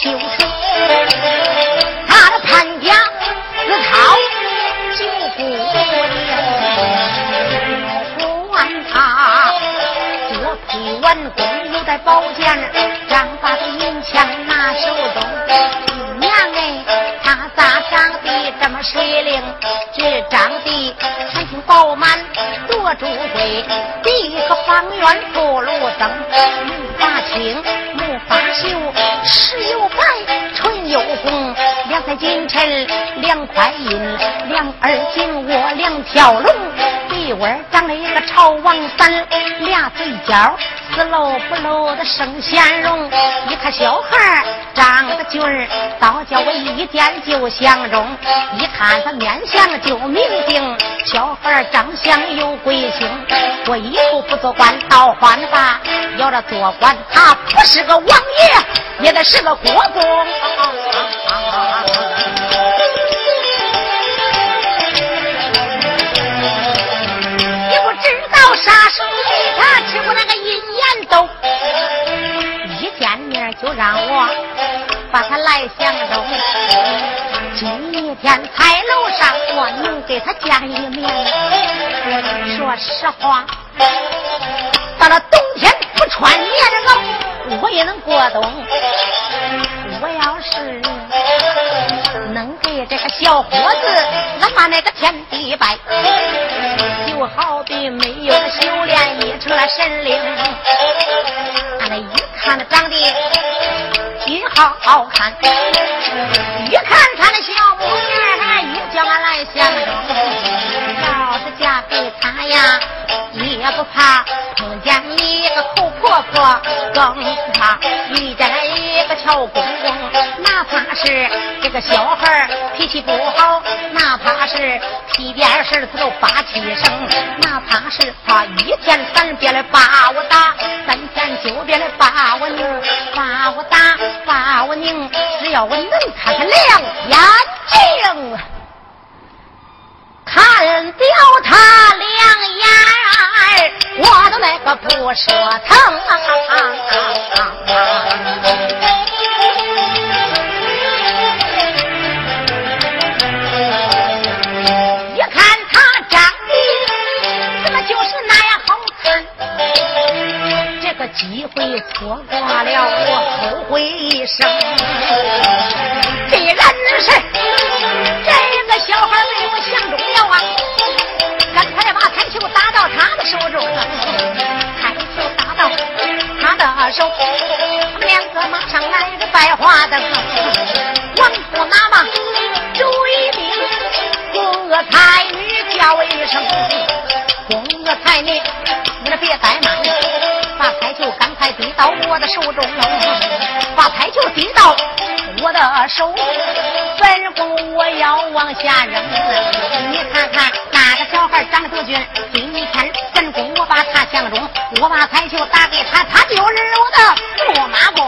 就是，他的潘家自讨九姑娘，管他多配完弓，又在宝剑，朱贵，第一个方圆不如灯，木发青。发秀石又白，唇又红，两块金衬，两块银，两耳金窝，两条龙，鼻窝长了一个朝王三，俩嘴角死露不露的生鲜容。一看小孩长得俊儿，倒叫我一见就相中。一看他面相就明定，小孩长相有贵姓。我以后不做官，倒换吧。要这做官，他不是个王爷，也得是个国公。给他见一面，说实话，到了冬天。不穿棉袄，我也能过冬。我要是能给这个小伙子，俺把那个天地拜，就好比没有了修炼已成了神灵。俺那一看他长得挺好好看，一看他那小，相中。要是嫁给他呀，也不怕碰见你个口。婆婆更怕遇见了一个俏公公，哪怕是这个小孩脾气不好，哪怕是屁点事他都发气声，哪怕是他一天三遍的把我打，三天九遍的把我拧，把我打，把我拧，只要我能看他两眼睛，看掉他两眼我都那个不说疼。一看他长得怎么就是那样好看？这个机会错过了，我后悔一生。马上来个百花灯，王驸马嘛，主一命，宫娥才女叫一声，宫娥才女，你别怠慢，把彩球赶快递到我的手中，把彩球递到我的手，本宫我要往下扔，你看看那个小孩长得多俊，今天本宫我把他相中。我把彩球打给他，他就是我的驸马公！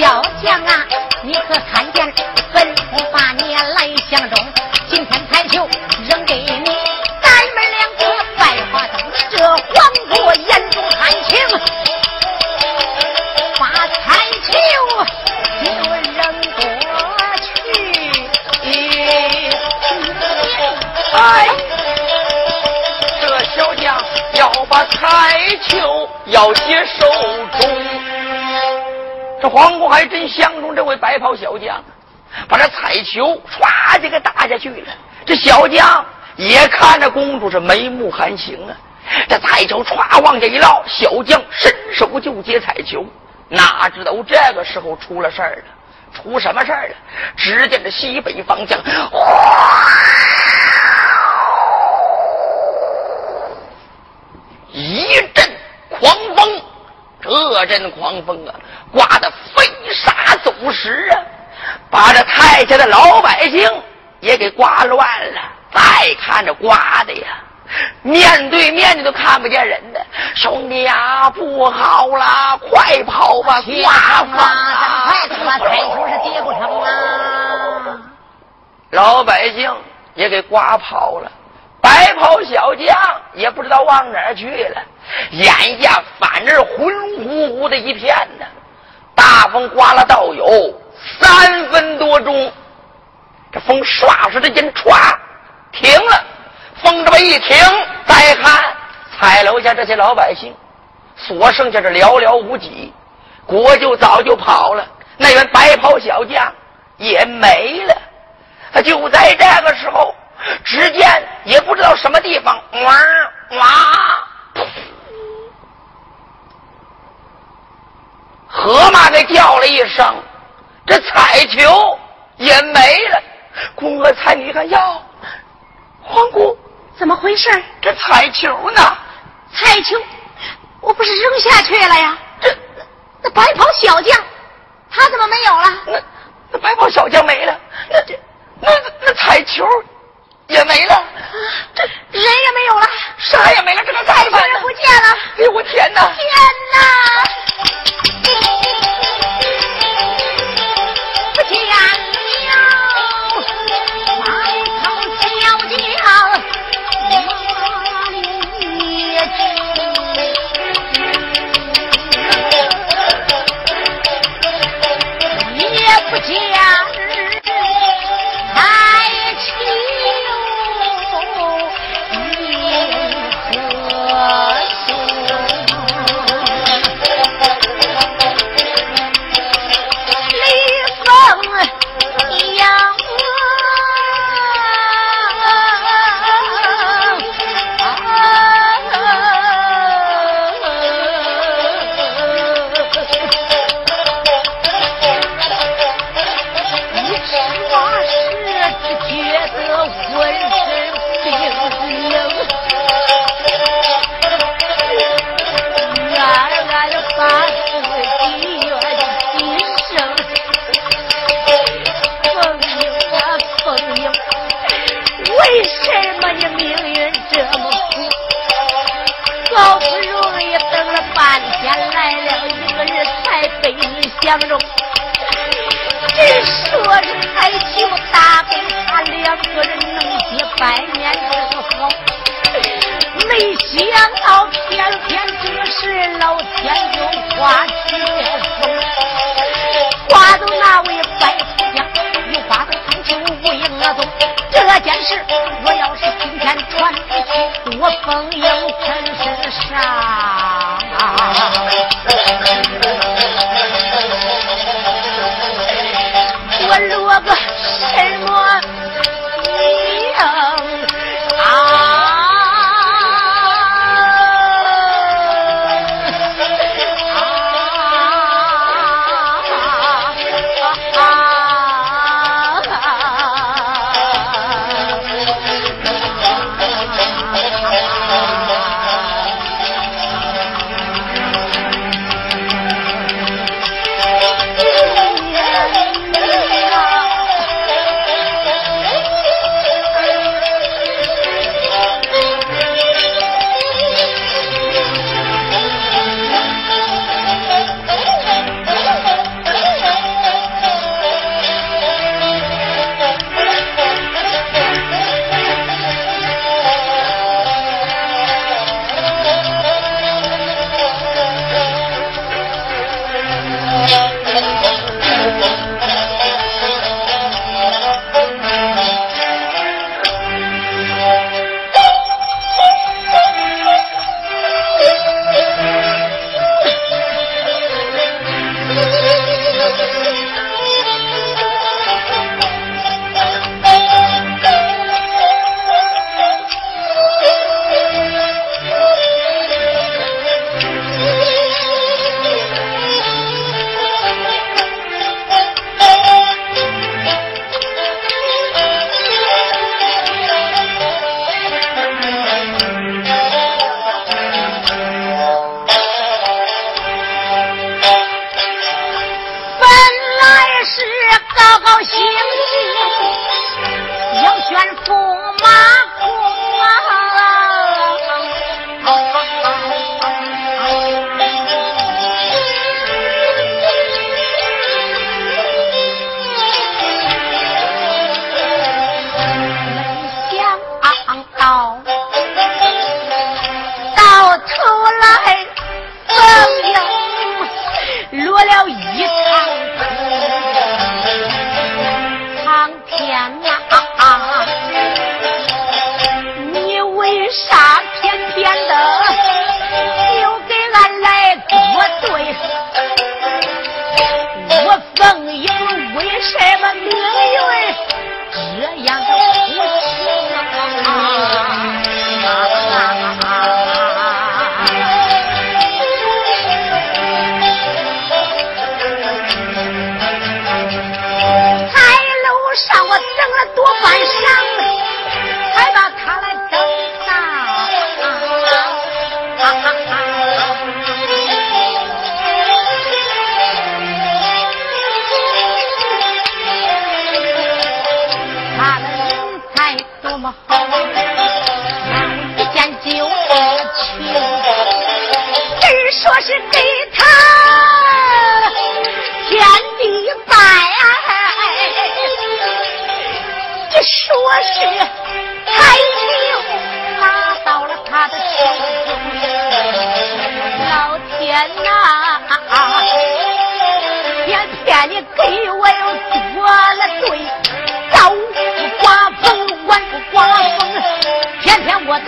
小将啊，你可看见本宫把你来相中？今天彩球扔给你，咱们两个百花灯。这皇姑眼中含情，把彩球就扔过去。哎，这小将要把彩球。要接手，还真相中这位白袍小将，把这彩球唰就给打下去了。这小将也看着公主是眉目含情啊，这彩球唰往下一落，小将伸手就接彩球，哪知道这个时候出了事儿了？出什么事儿了？只见这西北方向，哗，一阵。狂风，这这阵狂风啊，刮得飞沙走石啊，把这太下的老百姓也给刮乱了。再看这刮的呀，面对面的都看不见人的。兄弟呀，不好了，快跑吧！刮风了，快走吧，台球是接不成了！老百姓也给刮跑了。白袍小将也不知道往哪儿去了，眼下反正是浑乎乎的一片呢。大风刮了倒有三分多钟，这风唰唰的间歘停了。风这么一停，再看彩楼下这些老百姓，所剩下的寥寥无几，国舅早就跑了，那员白袍小将也没了。他就在这个时候。只见也不知道什么地方，哇哇，河马给叫了一声，这彩球也没了。宫娥才女一看，哟，皇姑怎么回事？这彩球呢？彩球，我不是扔下去了呀？这那白袍小将，他怎么没有了？那那白袍小将没了，那这那那彩球？也没了，这人也没有了，啥也没了，这个彩球人不见了！哎呦我天哪！天哪！容易等了半天来了一个人才被你相中只说着还起我大他两个人能结百年之好没想到偏偏这时老天就刮起了风刮走那位白娘娘又刮走三尺无影额这件事我要是天传出去，多风影尘身上。我落个什么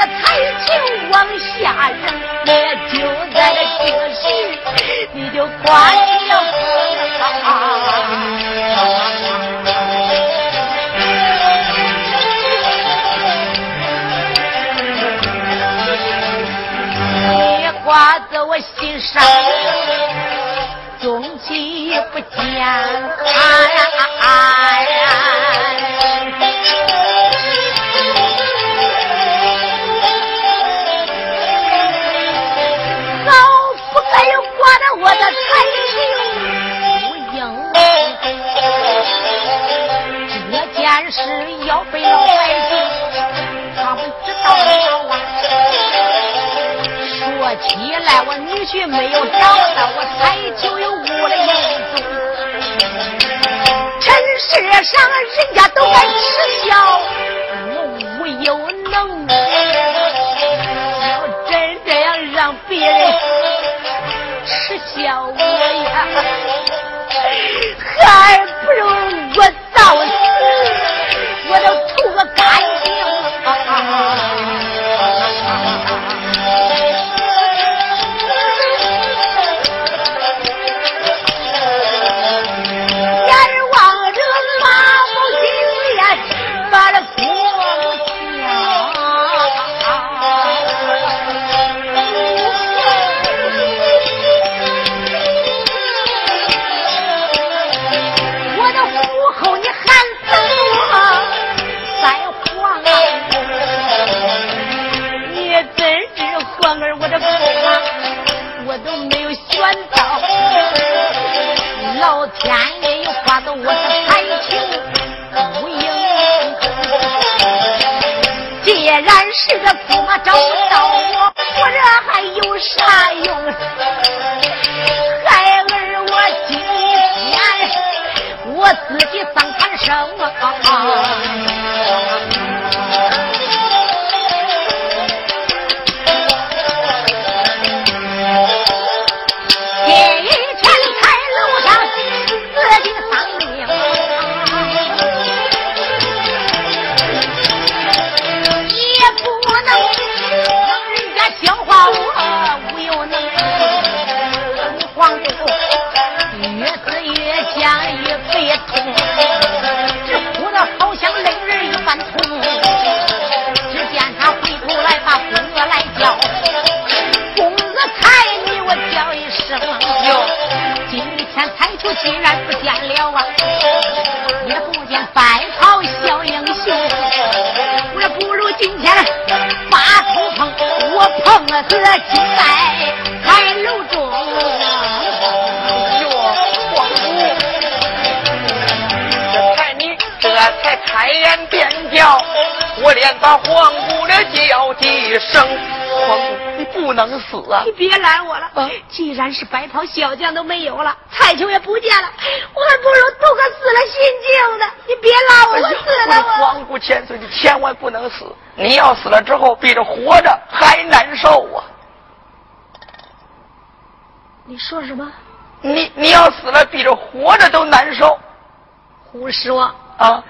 才情往下扔，也就在这时你就刮起了风。挂在我心上，终期不见。早起来，我女婿没有找到，我才就有误了影踪。尘世上人家都爱耻笑，我无有能。要真这样让别人耻笑我呀，竟然不见了啊！也不见白袍小英雄。我说不如今天把头碰，我碰了这金在海楼中。哟，皇姑，这才你这才开言便叫，我连把黄姑的叫几声。不能死啊！你别拦我了。既然是白袍小将都没有了，彩球也不见了，我还不如做个死了心境呢。你别拉我，我死了我。皇姑千岁，你千万不能死！你要死了之后，比这活着还难受啊！你说什么？你你要死了，比这活着都难受。胡说啊！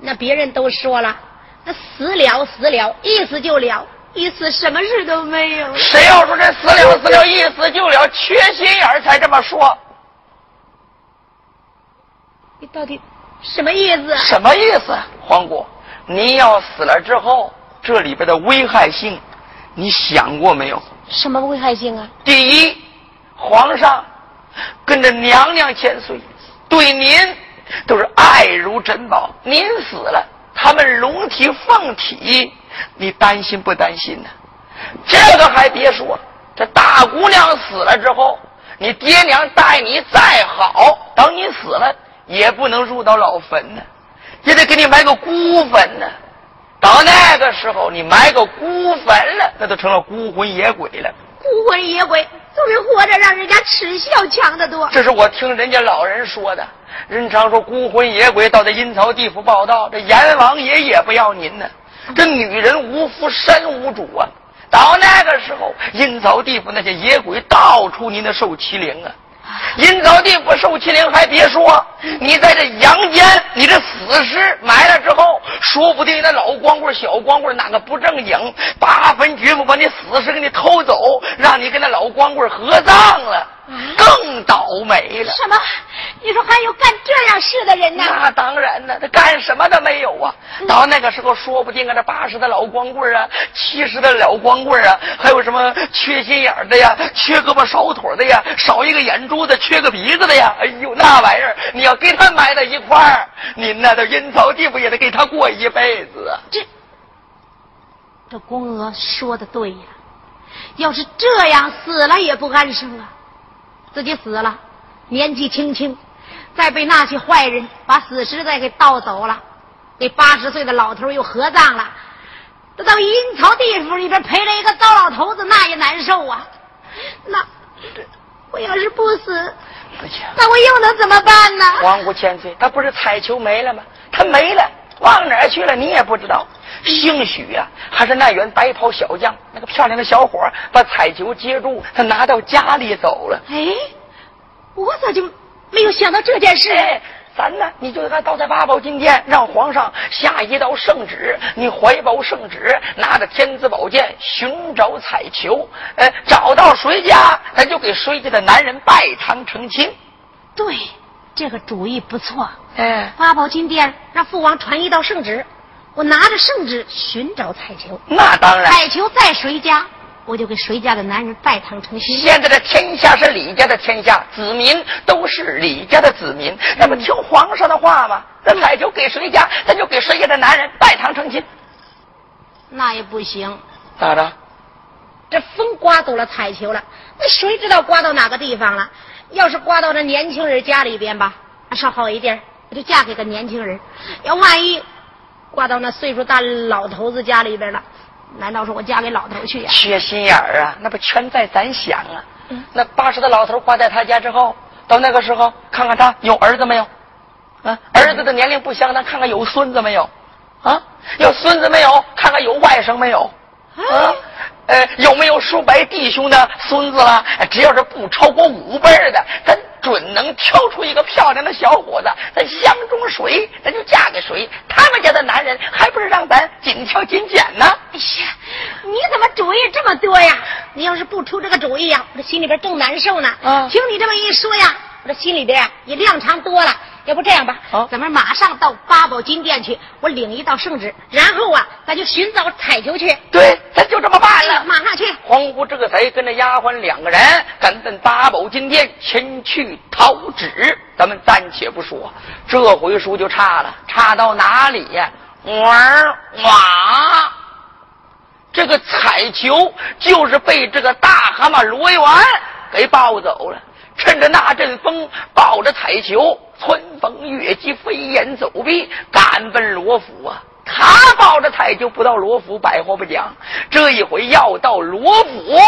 那别人都说了，那死了死了，意思就了。一次什么事都没有。谁要说这死了死了，一死就了，缺心眼才这么说。你到底什么意思？什么意思，黄姑？您要死了之后，这里边的危害性，你想过没有？什么危害性啊？第一，皇上跟着娘娘千岁，对您都是爱如珍宝。您死了，他们龙体凤体。你担心不担心呢？这个还别说，这大姑娘死了之后，你爹娘待你再好，等你死了也不能入到老坟呢，也得给你埋个孤坟呢。到那个时候，你埋个孤坟了，那都成了孤魂野鬼了。孤魂野鬼总比活着让人家耻笑强得多。这是我听人家老人说的。人常说孤魂野鬼到这阴曹地府报道，这阎王爷也不要您呢。这女人无夫身无主啊！到那个时候，阴曹地府那些野鬼到处你那受欺凌啊！阴曹地府受欺凌还别说，你在这阳间，你这死尸埋了之后，说不定那老光棍、小光棍哪个不正经，八分军夫把你死尸给你偷走，让你跟那老光棍合葬了。更倒霉了！什么？你说还有干这样事的人呢？那当然了，他干什么都没有啊！到那个时候，说不定啊，这八十的老光棍啊，七十的老光棍啊，还有什么缺心眼的呀，缺胳膊少腿的呀，少一个眼珠子，缺个鼻子的呀！哎呦，那玩意儿，你要给他埋在一块儿，您那都阴曹地府也得给他过一辈子啊！这，这公娥说的对呀，要是这样死了也不安生啊！自己死了，年纪轻轻，再被那些坏人把死尸再给盗走了，给八十岁的老头又合葬了，这到阴曹地府里边陪了一个糟老头子，那也难受啊。那我要是不死，那我又能怎么办呢？皇姑千岁，他不是彩球没了吗？他没了，往哪儿去了？你也不知道。兴许呀，还是那员白袍小将，那个漂亮的小伙把彩球接住，他拿到家里走了。哎，我咋就没有想到这件事？咱呢，你就该到在八宝金殿，让皇上下一道圣旨，你怀抱圣旨，拿着天子宝剑寻找彩球。呃，找到谁家，咱就给谁家的男人拜堂成亲。对，这个主意不错。哎，八宝金殿让父王传一道圣旨。我拿着圣旨寻找彩球，那当然。彩球在谁家，我就给谁家的男人拜堂成亲。现在的天下是李家的天下，子民都是李家的子民，那不听皇上的话吗？那彩球给谁家，咱就给谁家的男人拜堂成亲。那也不行，咋着？这风刮走了彩球了，那谁知道刮到哪个地方了？要是刮到这年轻人家里边吧，那稍好一点，我就嫁给个年轻人。要万一……刮到那岁数大老头子家里边了，难道说我嫁给老头去呀？缺心眼儿啊，那不全在咱想啊。那八十的老头挂在他家之后，到那个时候看看他有儿子没有？啊，儿子的年龄不相当，看看有孙子没有？啊，有孙子没有？看看有外甥没有？啊，呃，有没有叔伯弟兄的孙子了？只要是不超过五辈的，咱。准能挑出一个漂亮的小伙子，咱相中谁，咱就嫁给谁。他们家的男人还不是让咱紧挑紧拣呢？哎呀，你怎么主意这么多呀？你要是不出这个主意呀，我这心里边正难受呢。啊，听你这么一说呀，我这心里边呀也亮堂多了。要不这样吧，咱们马上到八宝金殿去，我领一道圣旨，然后啊，咱就寻找彩球去。对，咱就这么办了。马上去。皇姑这才跟着丫鬟两个人赶奔八宝金殿前去讨旨。咱们暂且不说，这回书就差了，差到哪里呀？哇哇！这个彩球就是被这个大蛤蟆罗元给抱走了。趁着那阵风，抱着彩球，春风越急，飞檐走壁，赶奔罗府啊！他抱着彩球不到罗府，百货不讲。这一回要到罗府，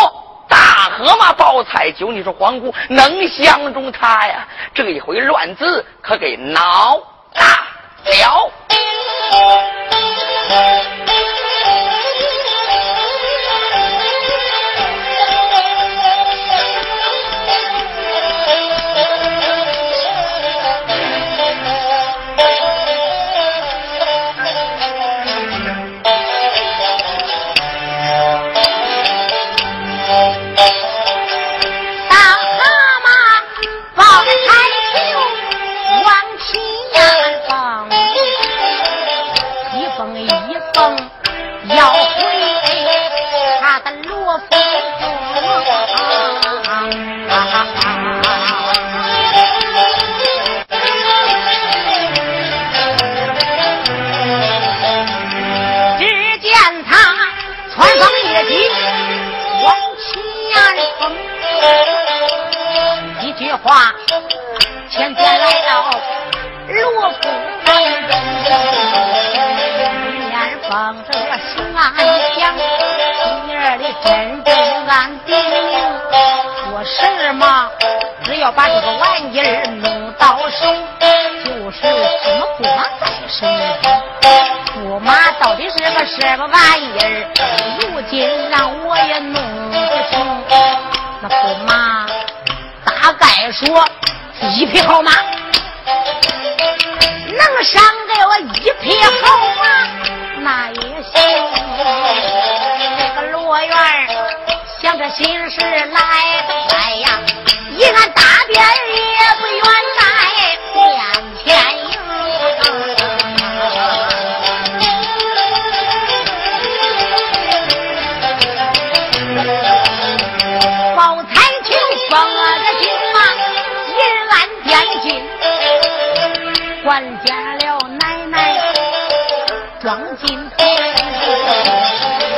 大河马抱彩球，你说皇姑能相中他呀？这一回乱字可给挠大了。你好吗？装进头，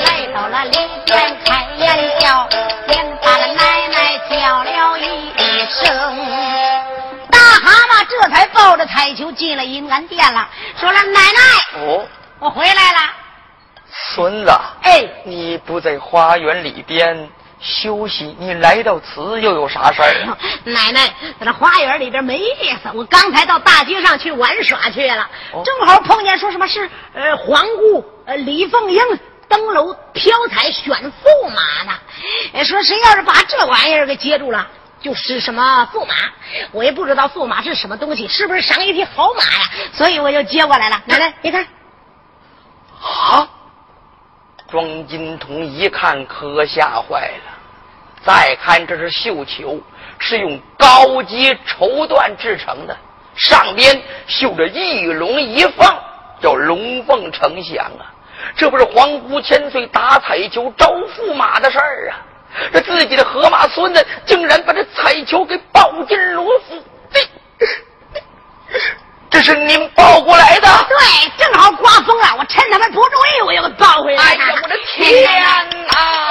来到了里边开眼笑，连把了奶奶叫了一声。大蛤蟆这才抱着彩球进了银安殿了，说了：“奶奶，哦，我回来了。孙子，哎，你不在花园里边休息，你来到此又有啥事儿啊？奶奶在这花园里边没意思，我刚才到大街上去玩耍去了，哦正好碰见说什么是呃皇姑呃李凤英登楼飘彩选驸马呢，呃说谁要是把这玩意儿给接住了。就是什么驸马，我也不知道驸马是什么东西，是不是赏一匹好马呀？所以我就接过来了。奶奶，你看，啊！庄金童一看可吓坏了，再看这是绣球，是用高级绸缎制成的，上边绣着一龙一凤，叫龙凤呈祥啊！这不是皇姑千岁打彩球招驸马的事儿啊！这自己的河马孙子竟然把这彩球给抱进罗府，这这是您抱过来的？对，正好刮风了，我趁他们不注意，我又给抱回来了。哎呀，我的天哪！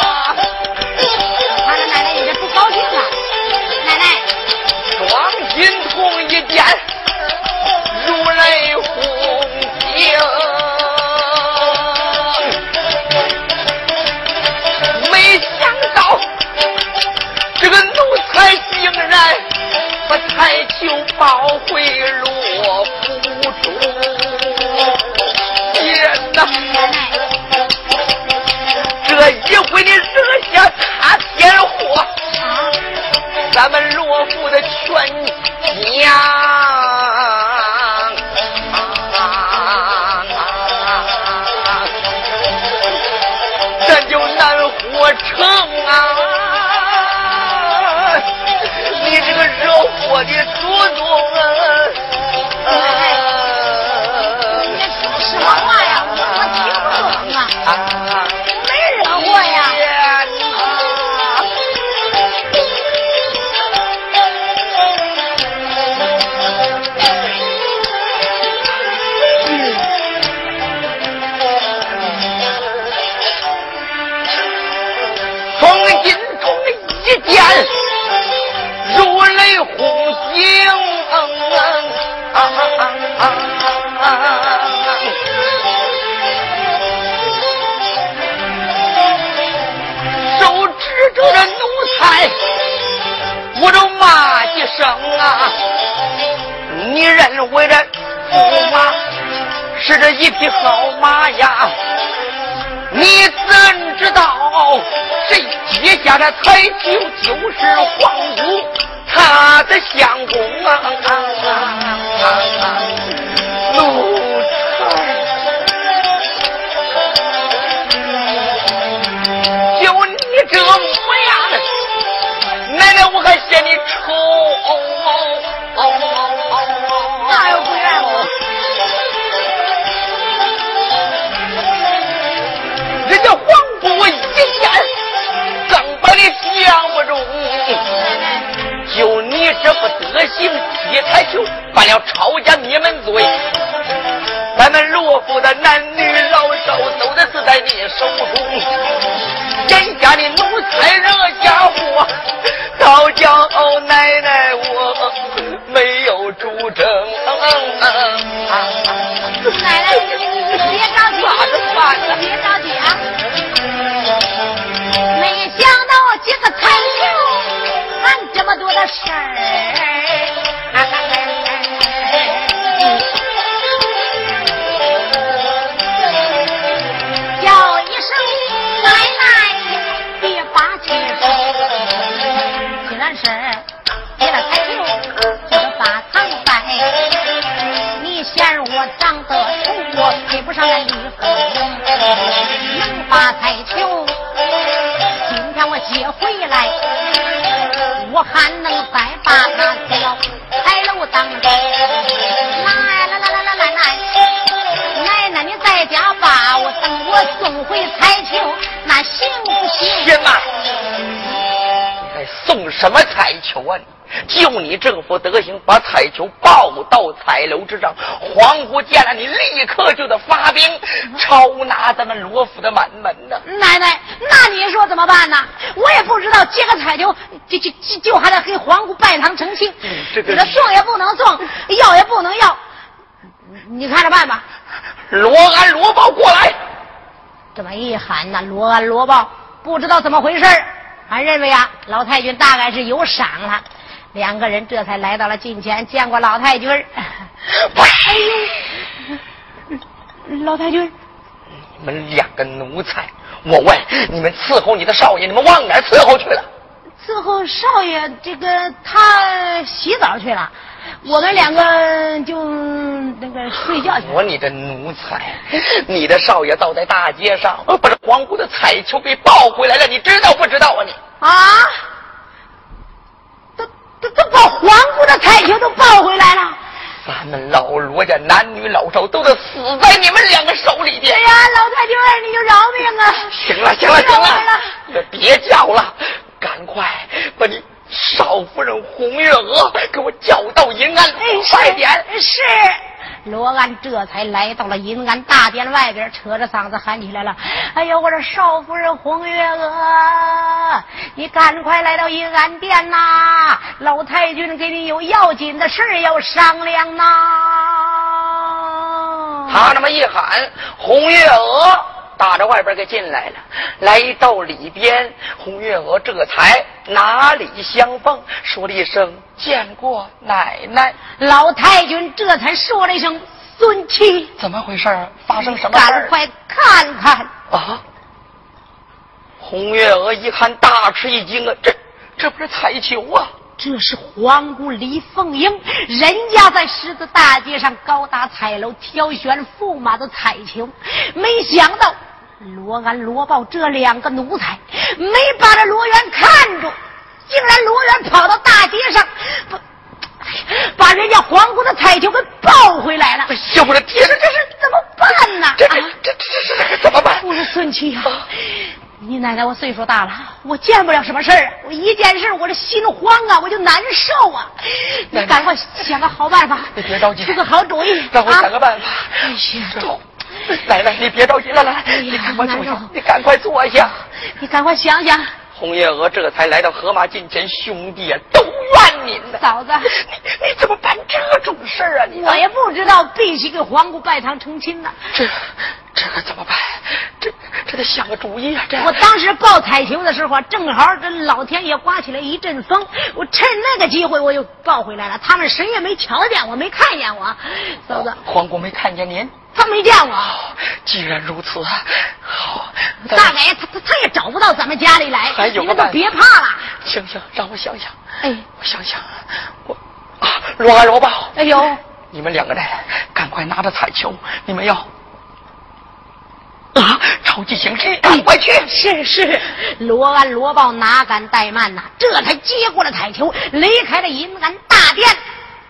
手指着这奴才，我就骂几声啊！你认为这驸马是这一匹好马呀？你怎知道谁接下的彩球就是皇姑他的相公啊？奴才，就你这模样，奶奶我还嫌你丑。这副德行，踢彩球犯了抄家灭门罪。咱们罗府的男女老少都得死在你手中。人家的奴才惹家祸，倒叫奶奶我没有主证。奶奶，别着急，别着急啊！没想到这个彩球还这么多的事儿。接回来，我还能再把那条彩楼当中。来来来来来来，奶奶你在家把，我等我送回彩球，那行不行？行啊！你还送什么彩球啊？就你这副德行，把彩球抱到彩楼之上，皇姑见了你，立刻就得发兵抄拿咱们罗府的满门呢。奶奶，那你说怎么办呢？我也不知道，接个彩球，就就就就还得给皇姑拜堂成亲。嗯这个送也不能送，要也不能要，你看着办吧。罗安、罗豹过来，这么一喊呢，罗安、罗豹不知道怎么回事儿俺认为啊，老太君大概是有赏了。两个人这才来到了近前，见过老太君儿。哎呦，老太君，你们两个奴才，我问你们伺候你的少爷，你们往哪儿伺候去了？伺候少爷，这个他洗澡去了，我们两个就那个睡觉去了。我你这奴才，你的少爷倒在大街上，把这皇姑的彩球给抱回来了，你知道不知道啊你？啊！都都都把皇姑的彩球都抱回来了。咱们老罗家男女老少都得死在你们两个手里边哎。呀，老太君儿，你就饶命啊！行了，行了，行了，也别叫了，赶快把你少夫人红月娥给我叫到银安，哎，快点！是。罗安这才来到了银安大殿外边，扯着嗓子喊起来了：“哎呦，我这少夫人红月娥，你赶快来到银安殿呐！老太君给你有要紧的事要商量呐！”他那么一喊，红月娥打着外边给进来了，来到里边，红月娥这才哪里相逢，说了一声见过奶奶。老太君这才说了一声：“孙妻，怎么回事儿？发生什么事？赶快看看。”啊！红月娥一看，大吃一惊啊！这这不是彩球啊！这是皇姑李凤英，人家在狮子大街上高搭彩楼挑选驸马的彩球，没想到罗安、罗豹这两个奴才没把这罗元看住，竟然罗元跑到大街上，把把人家皇姑的彩球给抱回来了。哎呦我的天这这是怎么办呢？这这啊这这这这怎么办？我说孙七呀、你奶奶我岁数大了，我见不了什么事儿啊！我一件事我这心慌啊，我就难受啊！你赶快想个好办法，你别着急出个好主意，让我想个办法。哎呀，走，奶奶，你别着急了，来，你赶快坐下，你赶快坐下。你赶快想想，红叶娥这才来到河马近前，兄弟啊，都怨您呢。嫂子，你你怎么办这种事儿啊？你我也不知道，必须给皇姑拜堂成亲呢。这这可怎么办？这这得想个主意啊！这我当时抱彩球的时候，正好这老天爷刮起来一阵风，我趁那个机会我又抱回来了。他们谁也没瞧见我，没看见我。嫂子，皇姑没看见您。他没见我。既然如此，好，大概他他他也找不到咱们家里来，你们都别怕了。行行，让我想想。哎，我想想，我啊，罗安罗豹，哎呦，你们两个人赶快拿着彩球，你们要啊，超级行事，赶快去。是是，罗安罗豹哪敢怠慢呐？这才接过了彩球，离开了银安大殿。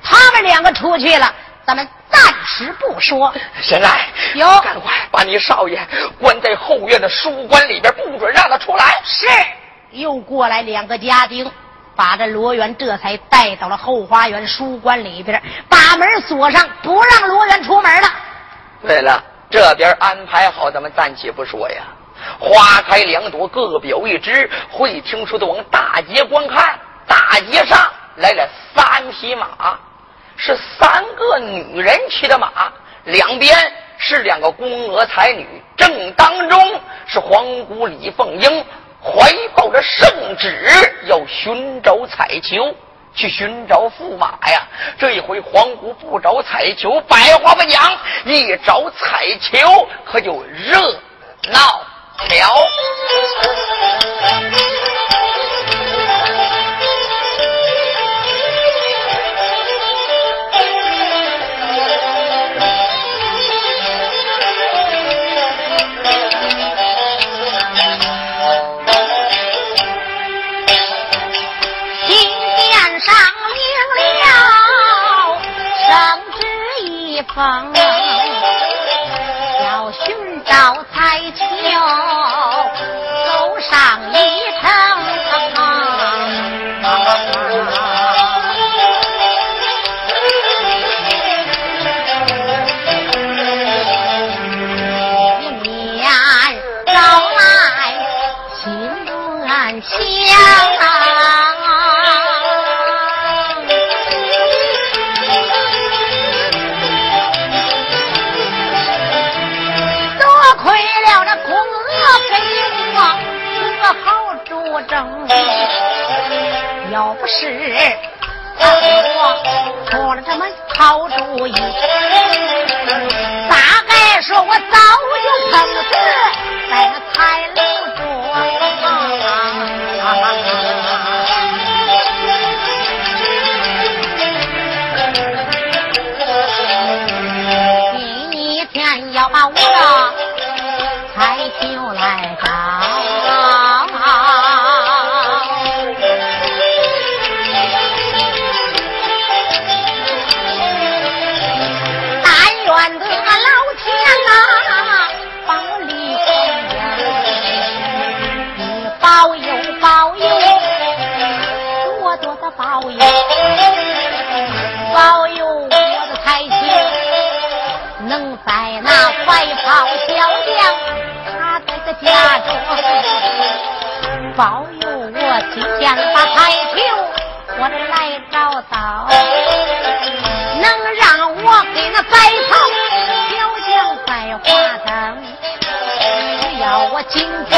他们两个出去了，咱们暂时不说。神来，有赶快把你少爷关在后院的书馆里边，不准让他出来。是，又过来两个家丁，把这罗元这才带到了后花园书馆里边，把门锁上，不让罗元出门了。对了，这边安排好，咱们暂且不说呀。花开两朵，各表一枝。会听说的往大街观看，大街上来了三匹马，是三个女人骑的马，两边是两个宫娥才女，正当中是皇姑李凤英，怀抱着圣旨，要寻找彩球。去寻找驸马呀！这一回皇姑不找彩球，百花不讲；一找彩球，可就热闹了。要寻找彩球，好主意，大概说我早就碰死。保佑我今天把彩球我来找到，能让我给那白袍小将再花灯。只要我今天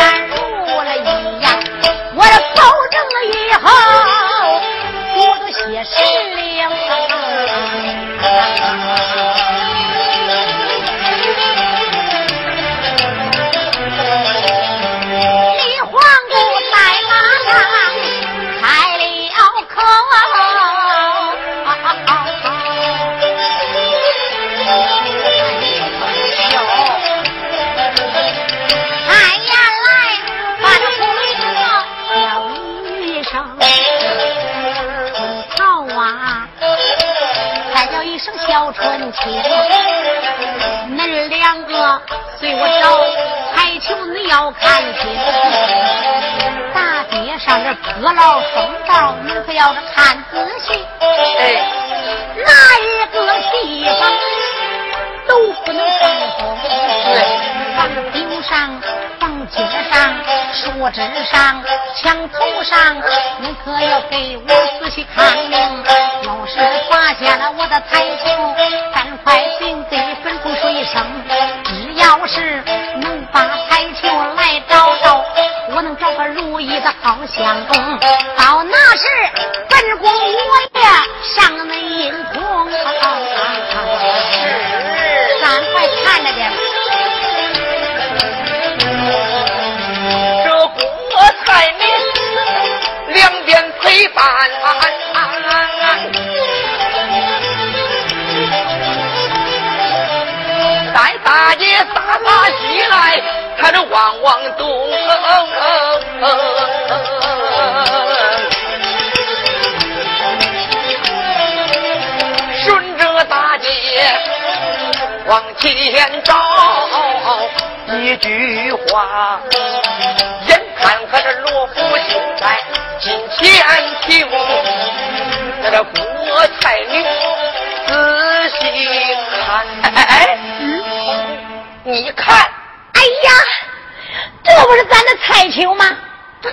恁两个随我找还求，你要看清。大街上这破老风道，你可要是看仔细。哎，哪一个地方都不能放风。房顶上、房阶上、树枝上、墙头上，你可要给我仔细看明。要是发现了我的彩球，赶快禀给分风水声。只要是能把彩球来找到，我能找个如意的好相公。到那时，本宫我也上那阴空。是，赶快看着点。这国彩民两边陪伴。在大街撒撒西来，看着望望东。顺着大街往前找，一句话，你看，哎呀，这不是咱的彩球吗？这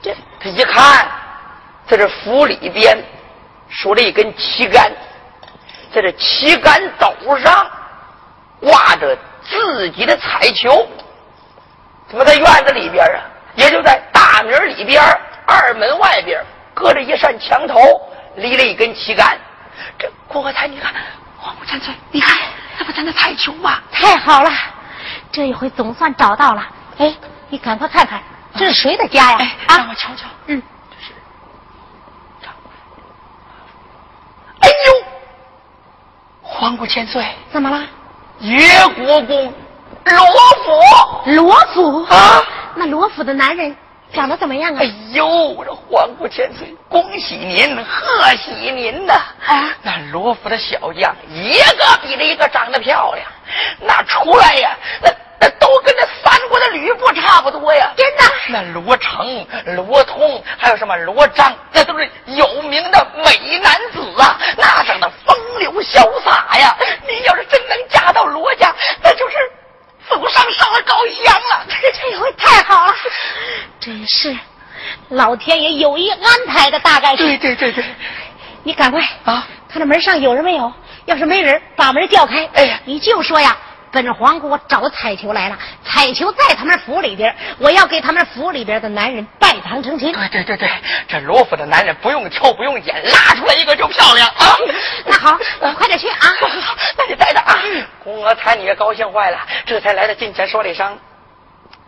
这他一看，在这府里边竖着一根旗杆，在这旗杆斗上挂着自己的彩球，怎么在院子里边啊？也就在大门里边二门外边隔着一扇墙头立了一根旗杆。这郭才，你看，黄木千岁，你看，这不咱的彩球吗？太好了，这一回总算找到了。哎，你赶快看看，这是谁的家呀？哎，让我瞧瞧。嗯，这是。哎呦，皇姑千岁，怎么了？岳国公罗府罗府啊！那罗府的男人长得怎么样啊？哎呦，这皇姑千岁，恭喜您，贺喜您呐！啊，那罗府的小将一个比着一个长得漂亮，那出来呀，那那都跟那三国的吕布差不多呀！真的，那罗成、罗通，还有什么罗章，那都是有名的美男子啊，那长得风流潇洒呀！你要是真能嫁到罗家，那就是祖上上了高香了。这回太好了，真是。老天爷有意安排的，大概是。对对对对，你赶快啊，看那门上有人没有？要是没人，把门调开。哎呀，你就说呀，本皇姑找彩球来了，彩球在他们府里边，我要给他们府里边的男人拜堂成亲。对对对对，这罗府的男人不用挑不用拣，拉出来一个就漂亮啊。那好，快点去啊。那你带着啊。宫娥才女也高兴坏了，这才来到近前说了一声：“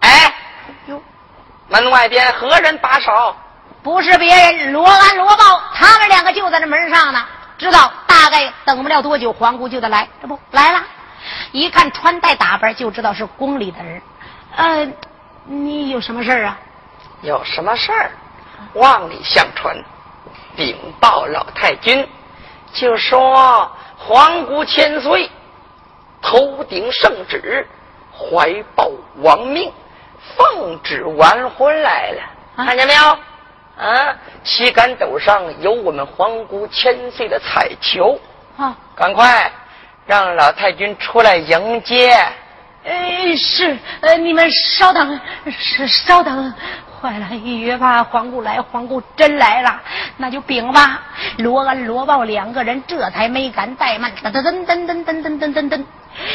哎，哟。”门外边何人把守？不是别人，罗安、罗豹，他们两个就在这门上呢。知道大概等不了多久，皇姑就得来。这不来了，一看穿戴打扮，就知道是宫里的人。呃，你有什么事儿啊？有什么事儿？望里相传，禀报老太君，就说皇姑千岁，头顶圣旨，怀抱王命。奉旨完婚来了，看见没有？啊，旗杆斗上有我们皇姑千岁的彩球。啊，赶快让老太君出来迎接。哎，是，呃，你们稍等，是稍等。坏了，一约吧，皇姑来，皇姑真来了，那就禀吧。罗安、罗豹两个人这才没敢怠慢，噔噔噔噔噔噔噔噔噔。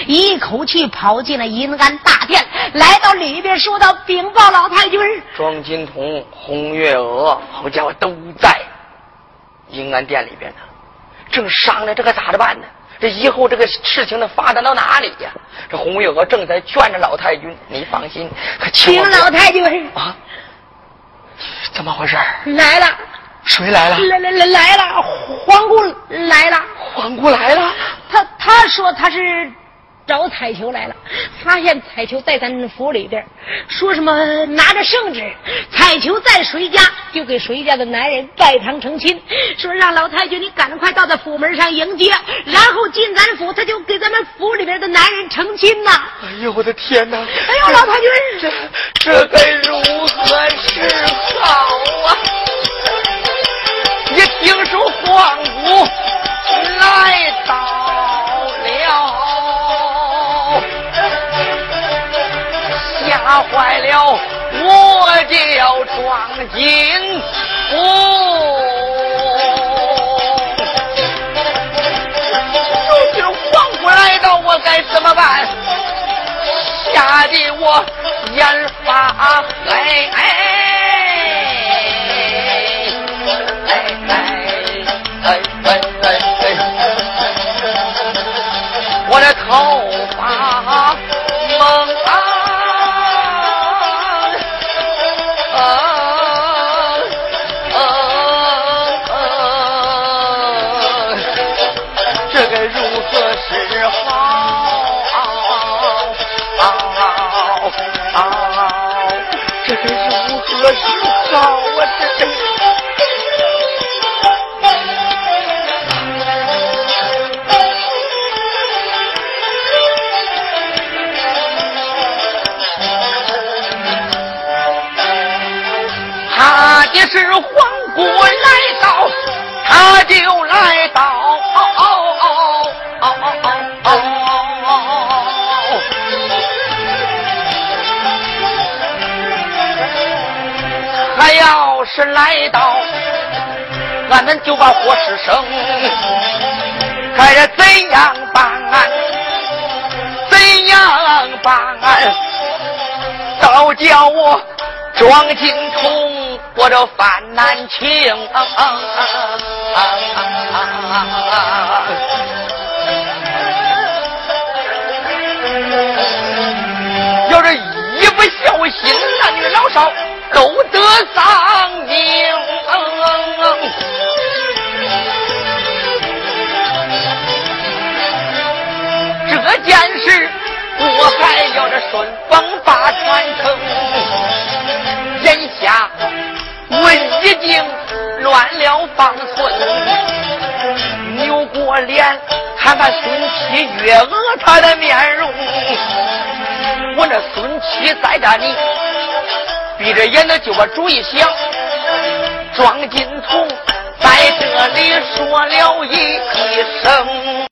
一口气跑进了银安大殿，来到里边，说道：“禀报老太君，庄金童、红月娥，好家伙，都在银安殿里边呢，正商量这可咋着办呢？这以后这个事情能发展到哪里呀？这红月娥正在劝着老太君，你放心，可请老太君啊，怎么回事？来了，谁来了？来来来来了，皇姑来了，皇姑来了。他他说他是。”找彩球来了，发现彩球在咱府里边，说什么拿着圣旨，彩球在谁家就给谁家的男人拜堂成亲，说让老太君你赶快到他府门上迎接，然后进咱府，他就给咱们府里边的男人成亲呐！哎呦我的天哪！哎呦老太君，这来到，俺们就把火势生，看着怎样办？怎样办？倒叫我装进桶。我这犯难情，要是一不小心，男女老少都得丧命。这件事我还要这顺风把传承。眼下我已经乱了方寸。扭过脸看看孙七月娥他的面容。我那孙七在这里。闭着眼的就把主意想。庄金童在这里说了一声。